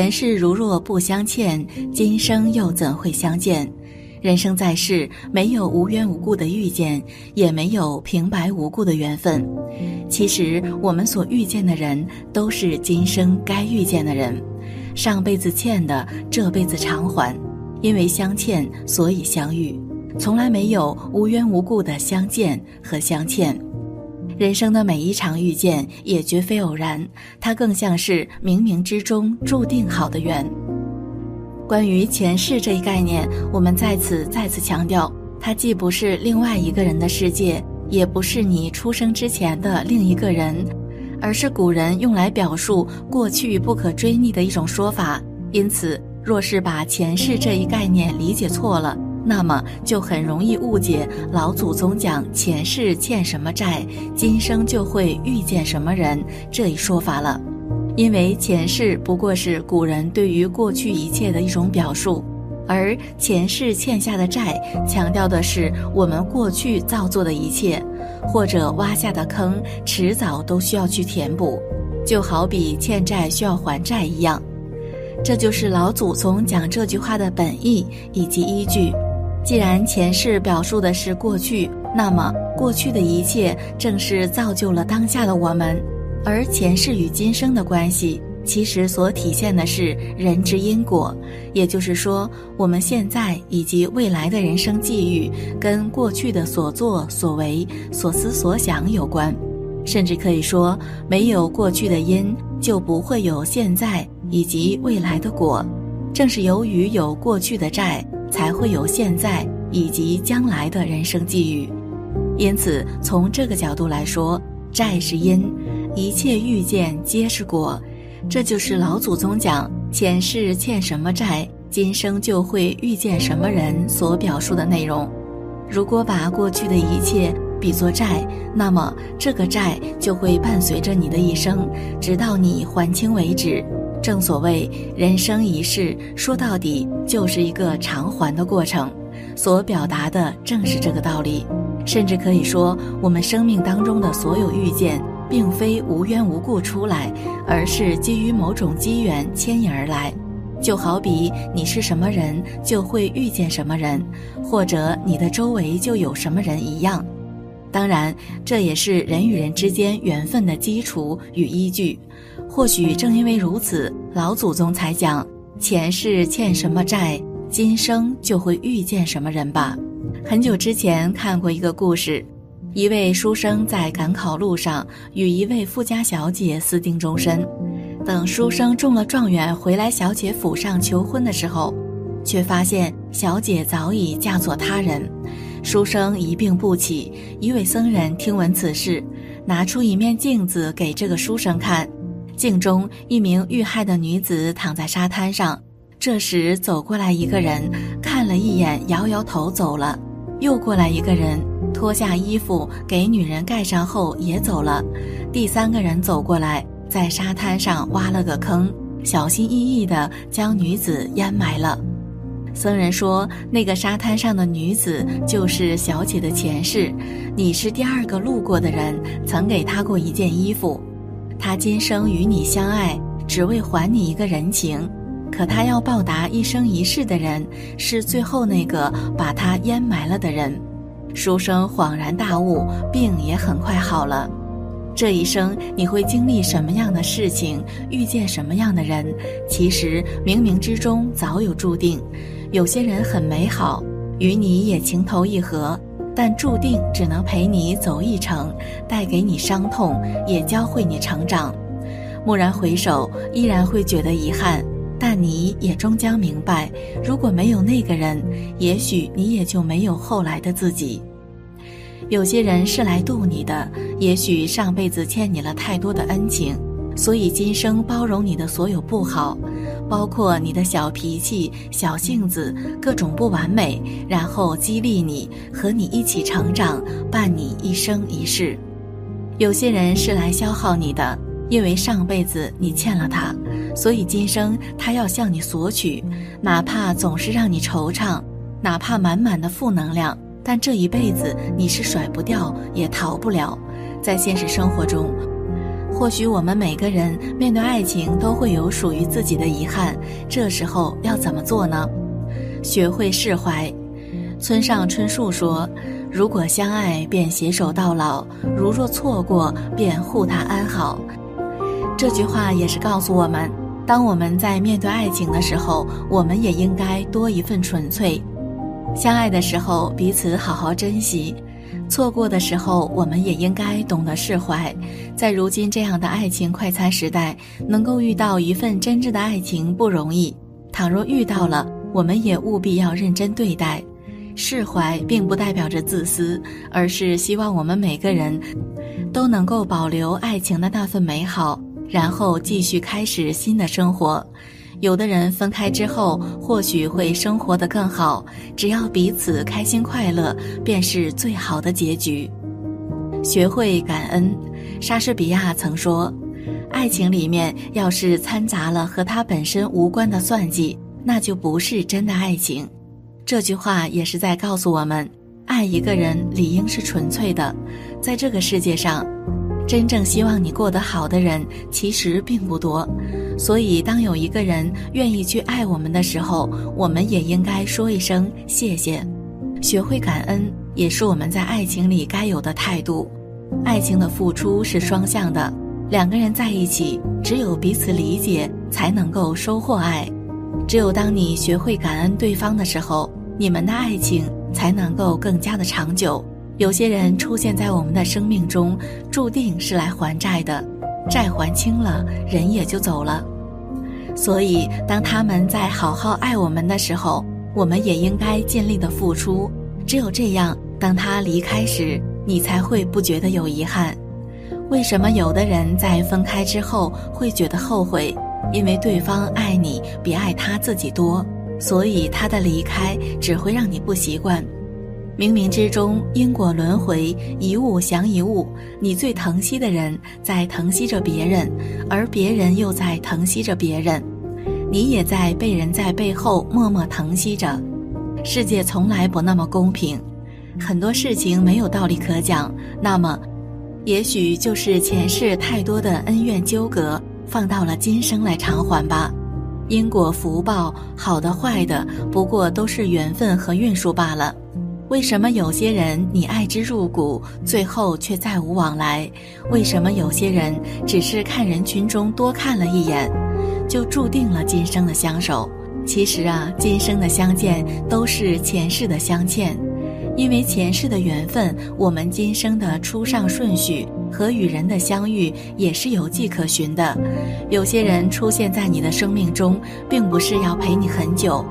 前世如若不相欠，今生又怎会相见？人生在世，没有无缘无故的遇见，也没有平白无故的缘分。其实，我们所遇见的人，都是今生该遇见的人。上辈子欠的，这辈子偿还。因为相欠，所以相遇，从来没有无缘无故的相见和相欠。人生的每一场遇见，也绝非偶然，它更像是冥冥之中注定好的缘。关于前世这一概念，我们在此再次强调，它既不是另外一个人的世界，也不是你出生之前的另一个人，而是古人用来表述过去不可追逆的一种说法。因此，若是把前世这一概念理解错了，那么就很容易误解老祖宗讲前世欠什么债，今生就会遇见什么人这一说法了。因为前世不过是古人对于过去一切的一种表述，而前世欠下的债，强调的是我们过去造作的一切，或者挖下的坑，迟早都需要去填补，就好比欠债需要还债一样。这就是老祖宗讲这句话的本意以及依据。既然前世表述的是过去，那么过去的一切正是造就了当下的我们。而前世与今生的关系，其实所体现的是人之因果，也就是说，我们现在以及未来的人生际遇，跟过去的所作所为、所思所想有关，甚至可以说，没有过去的因，就不会有现在以及未来的果。正是由于有过去的债，才会有现在以及将来的人生际遇。因此，从这个角度来说，债是因。一切遇见皆是果，这就是老祖宗讲前世欠什么债，今生就会遇见什么人所表述的内容。如果把过去的一切比作债，那么这个债就会伴随着你的一生，直到你还清为止。正所谓人生一世，说到底就是一个偿还的过程，所表达的正是这个道理。甚至可以说，我们生命当中的所有遇见。并非无缘无故出来，而是基于某种机缘牵引而来。就好比你是什么人，就会遇见什么人，或者你的周围就有什么人一样。当然，这也是人与人之间缘分的基础与依据。或许正因为如此，老祖宗才讲前世欠什么债，今生就会遇见什么人吧。很久之前看过一个故事。一位书生在赶考路上与一位富家小姐私定终身，等书生中了状元回来小姐府上求婚的时候，却发现小姐早已嫁作他人。书生一病不起，一位僧人听闻此事，拿出一面镜子给这个书生看，镜中一名遇害的女子躺在沙滩上。这时走过来一个人，看了一眼，摇摇头走了。又过来一个人。脱下衣服给女人盖上后也走了，第三个人走过来，在沙滩上挖了个坑，小心翼翼地将女子淹埋了。僧人说：“那个沙滩上的女子就是小姐的前世，你是第二个路过的人，曾给她过一件衣服。他今生与你相爱，只为还你一个人情，可他要报答一生一世的人，是最后那个把他淹埋了的人。”书生恍然大悟，病也很快好了。这一生你会经历什么样的事情，遇见什么样的人，其实冥冥之中早有注定。有些人很美好，与你也情投意合，但注定只能陪你走一程，带给你伤痛，也教会你成长。蓦然回首，依然会觉得遗憾。但你也终将明白，如果没有那个人，也许你也就没有后来的自己。有些人是来渡你的，也许上辈子欠你了太多的恩情，所以今生包容你的所有不好，包括你的小脾气、小性子、各种不完美，然后激励你，和你一起成长，伴你一生一世。有些人是来消耗你的。因为上辈子你欠了他，所以今生他要向你索取，哪怕总是让你惆怅，哪怕满满的负能量，但这一辈子你是甩不掉也逃不了。在现实生活中，或许我们每个人面对爱情都会有属于自己的遗憾，这时候要怎么做呢？学会释怀。村上春树说：“如果相爱，便携手到老；如若错过，便护他安好。”这句话也是告诉我们，当我们在面对爱情的时候，我们也应该多一份纯粹。相爱的时候，彼此好好珍惜。错过的时候，我们也应该懂得释怀。在如今这样的爱情快餐时代，能够遇到一份真挚的爱情不容易。倘若遇到了，我们也务必要认真对待。释怀并不代表着自私，而是希望我们每个人都能够保留爱情的那份美好，然后继续开始新的生活。有的人分开之后，或许会生活得更好，只要彼此开心快乐，便是最好的结局。学会感恩，莎士比亚曾说：“爱情里面要是掺杂了和他本身无关的算计，那就不是真的爱情。”这句话也是在告诉我们，爱一个人理应是纯粹的。在这个世界上，真正希望你过得好的人其实并不多。所以，当有一个人愿意去爱我们的时候，我们也应该说一声谢谢，学会感恩，也是我们在爱情里该有的态度。爱情的付出是双向的，两个人在一起，只有彼此理解，才能够收获爱。只有当你学会感恩对方的时候，你们的爱情才能够更加的长久。有些人出现在我们的生命中，注定是来还债的。债还清了，人也就走了。所以，当他们在好好爱我们的时候，我们也应该尽力的付出。只有这样，当他离开时，你才会不觉得有遗憾。为什么有的人在分开之后会觉得后悔？因为对方爱你比爱他自己多，所以他的离开只会让你不习惯。冥冥之中，因果轮回，一物降一物。你最疼惜的人在疼惜着别人，而别人又在疼惜着别人，你也在被人在背后默默疼惜着。世界从来不那么公平，很多事情没有道理可讲。那么，也许就是前世太多的恩怨纠葛，放到了今生来偿还吧。因果福报，好的坏的，不过都是缘分和运数罢了。为什么有些人你爱之入骨，最后却再无往来？为什么有些人只是看人群中多看了一眼，就注定了今生的相守？其实啊，今生的相见都是前世的相欠，因为前世的缘分，我们今生的出上顺序和与人的相遇也是有迹可循的。有些人出现在你的生命中，并不是要陪你很久。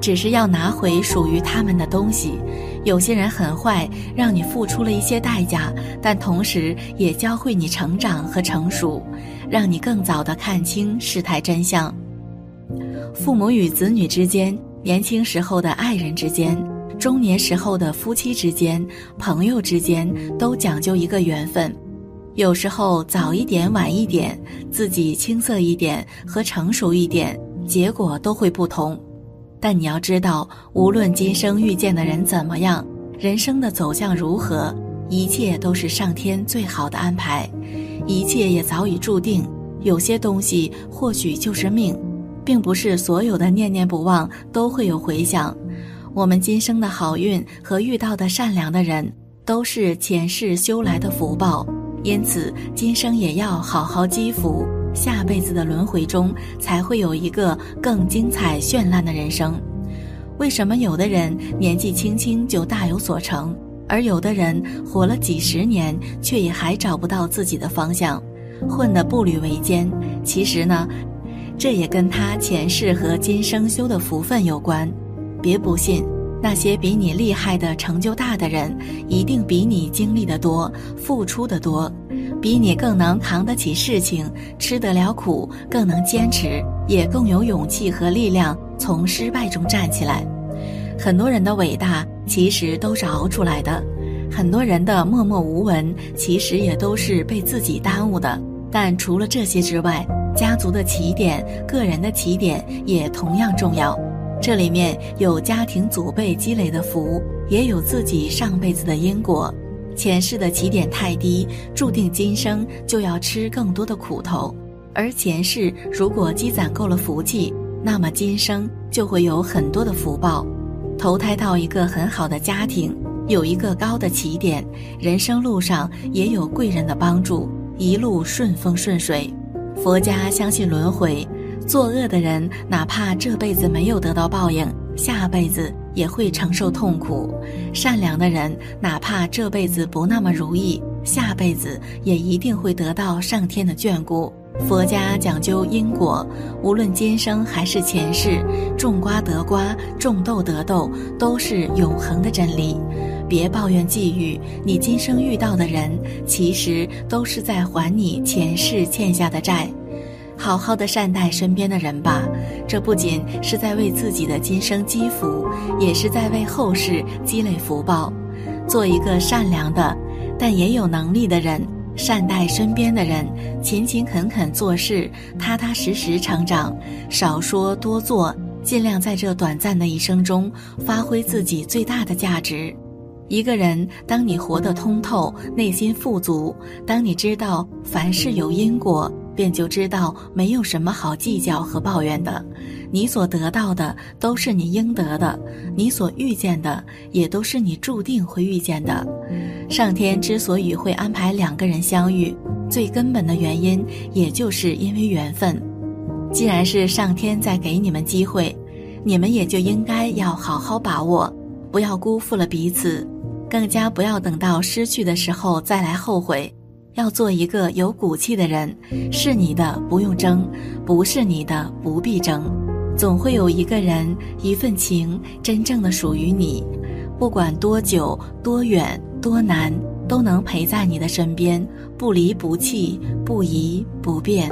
只是要拿回属于他们的东西。有些人很坏，让你付出了一些代价，但同时也教会你成长和成熟，让你更早的看清事态真相。父母与子女之间，年轻时候的爱人之间，中年时候的夫妻之间，朋友之间，都讲究一个缘分。有时候早一点、晚一点，自己青涩一点和成熟一点，结果都会不同。但你要知道，无论今生遇见的人怎么样，人生的走向如何，一切都是上天最好的安排，一切也早已注定。有些东西或许就是命，并不是所有的念念不忘都会有回响。我们今生的好运和遇到的善良的人，都是前世修来的福报，因此今生也要好好积福。下辈子的轮回中，才会有一个更精彩绚烂的人生。为什么有的人年纪轻轻就大有所成，而有的人活了几十年，却也还找不到自己的方向，混得步履维艰？其实呢，这也跟他前世和今生修的福分有关。别不信，那些比你厉害的、成就大的人，一定比你经历的多，付出的多。比你更能扛得起事情，吃得了苦，更能坚持，也更有勇气和力量从失败中站起来。很多人的伟大其实都是熬出来的，很多人的默默无闻其实也都是被自己耽误的。但除了这些之外，家族的起点、个人的起点也同样重要。这里面有家庭祖辈积累的福，也有自己上辈子的因果。前世的起点太低，注定今生就要吃更多的苦头；而前世如果积攒够了福气，那么今生就会有很多的福报，投胎到一个很好的家庭，有一个高的起点，人生路上也有贵人的帮助，一路顺风顺水。佛家相信轮回，作恶的人哪怕这辈子没有得到报应，下辈子也会承受痛苦；善良的人哪怕这辈子不那么如意，下辈子也一定会得到上天的眷顾。佛家讲究因果，无论今生还是前世，种瓜得瓜，种豆得豆，都是永恒的真理。别抱怨际遇，你今生遇到的人，其实都是在还你前世欠下的债。好好的善待身边的人吧，这不仅是在为自己的今生积福，也是在为后世积累福报。做一个善良的，但也有能力的人。善待身边的人，勤勤恳恳做事，踏踏实实成长，少说多做，尽量在这短暂的一生中发挥自己最大的价值。一个人，当你活得通透，内心富足，当你知道凡事有因果。便就知道没有什么好计较和抱怨的，你所得到的都是你应得的，你所遇见的也都是你注定会遇见的。上天之所以会安排两个人相遇，最根本的原因也就是因为缘分。既然是上天在给你们机会，你们也就应该要好好把握，不要辜负了彼此，更加不要等到失去的时候再来后悔。要做一个有骨气的人，是你的不用争，不是你的不必争，总会有一个人一份情真正的属于你，不管多久多远多难，都能陪在你的身边，不离不弃，不移不变。